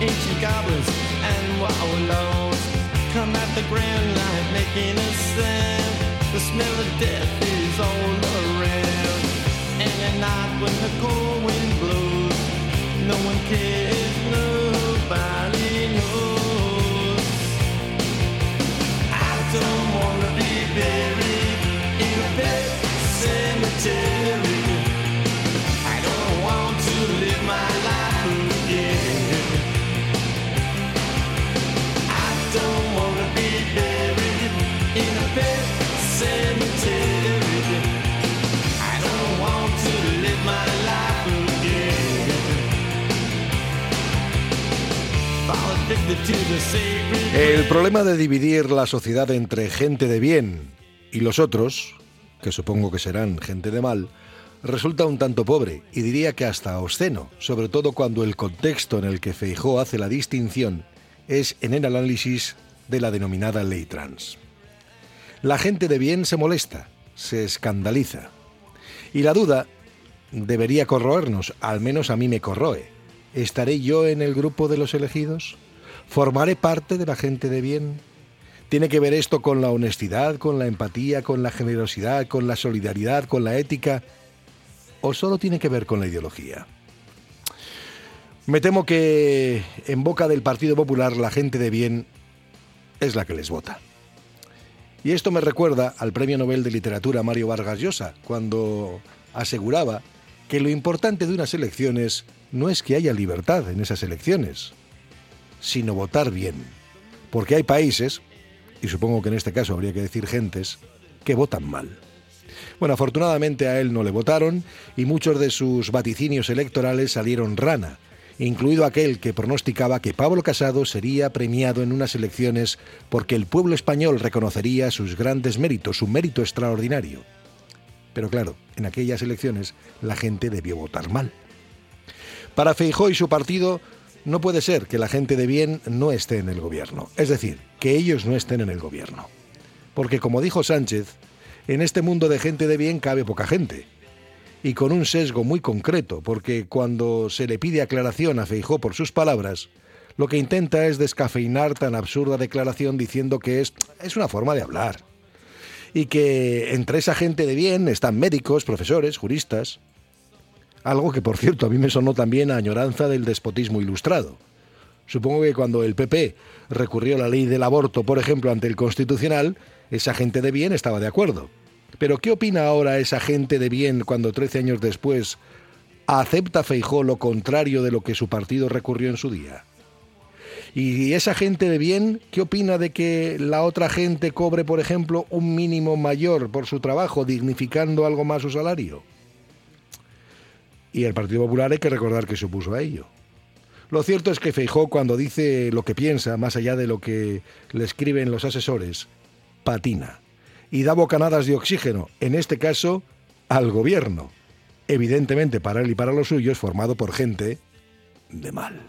ancient goblins and wallows come at the grand light making a sound. The smell of death is all around. And at night when the cold wind blows, no one cares. El problema de dividir la sociedad entre gente de bien y los otros, que supongo que serán gente de mal, resulta un tanto pobre y diría que hasta obsceno, sobre todo cuando el contexto en el que Feijó hace la distinción es en el análisis de la denominada ley trans. La gente de bien se molesta, se escandaliza. Y la duda debería corroernos, al menos a mí me corroe. ¿Estaré yo en el grupo de los elegidos? ¿Formaré parte de la gente de bien? ¿Tiene que ver esto con la honestidad, con la empatía, con la generosidad, con la solidaridad, con la ética? ¿O solo tiene que ver con la ideología? Me temo que en boca del Partido Popular la gente de bien es la que les vota. Y esto me recuerda al Premio Nobel de Literatura Mario Vargas Llosa, cuando aseguraba que lo importante de unas elecciones no es que haya libertad en esas elecciones, sino votar bien. Porque hay países, y supongo que en este caso habría que decir gentes, que votan mal. Bueno, afortunadamente a él no le votaron y muchos de sus vaticinios electorales salieron rana, incluido aquel que pronosticaba que Pablo Casado sería premiado en unas elecciones porque el pueblo español reconocería sus grandes méritos, su mérito extraordinario. Pero claro, en aquellas elecciones la gente debió votar mal. Para Feijó y su partido no puede ser que la gente de bien no esté en el gobierno, es decir, que ellos no estén en el gobierno. Porque como dijo Sánchez, en este mundo de gente de bien cabe poca gente. Y con un sesgo muy concreto, porque cuando se le pide aclaración a Feijó por sus palabras, lo que intenta es descafeinar tan absurda declaración diciendo que es, es una forma de hablar. Y que entre esa gente de bien están médicos, profesores, juristas. Algo que, por cierto, a mí me sonó también a añoranza del despotismo ilustrado. Supongo que cuando el PP recurrió a la ley del aborto, por ejemplo, ante el Constitucional, esa gente de bien estaba de acuerdo. Pero ¿qué opina ahora esa gente de bien cuando 13 años después acepta Feijó lo contrario de lo que su partido recurrió en su día? ¿Y esa gente de bien qué opina de que la otra gente cobre, por ejemplo, un mínimo mayor por su trabajo, dignificando algo más su salario? Y el Partido Popular hay que recordar que se opuso a ello. Lo cierto es que Feijó cuando dice lo que piensa, más allá de lo que le escriben los asesores, patina y da bocanadas de oxígeno, en este caso al gobierno, evidentemente para él y para los suyos, formado por gente de mal.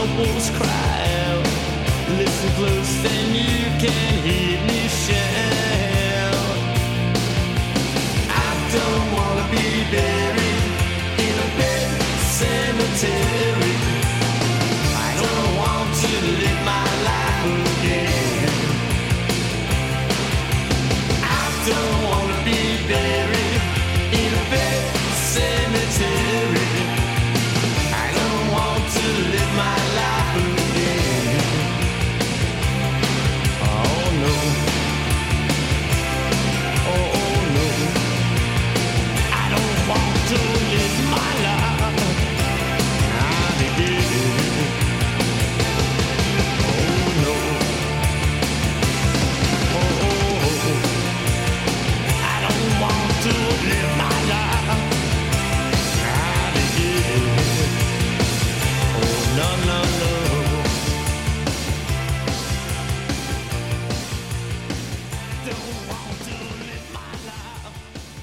The wolves cry out, listen close, then you can hear me shout. I don't wanna be buried in a pet cemetery. No, no, no.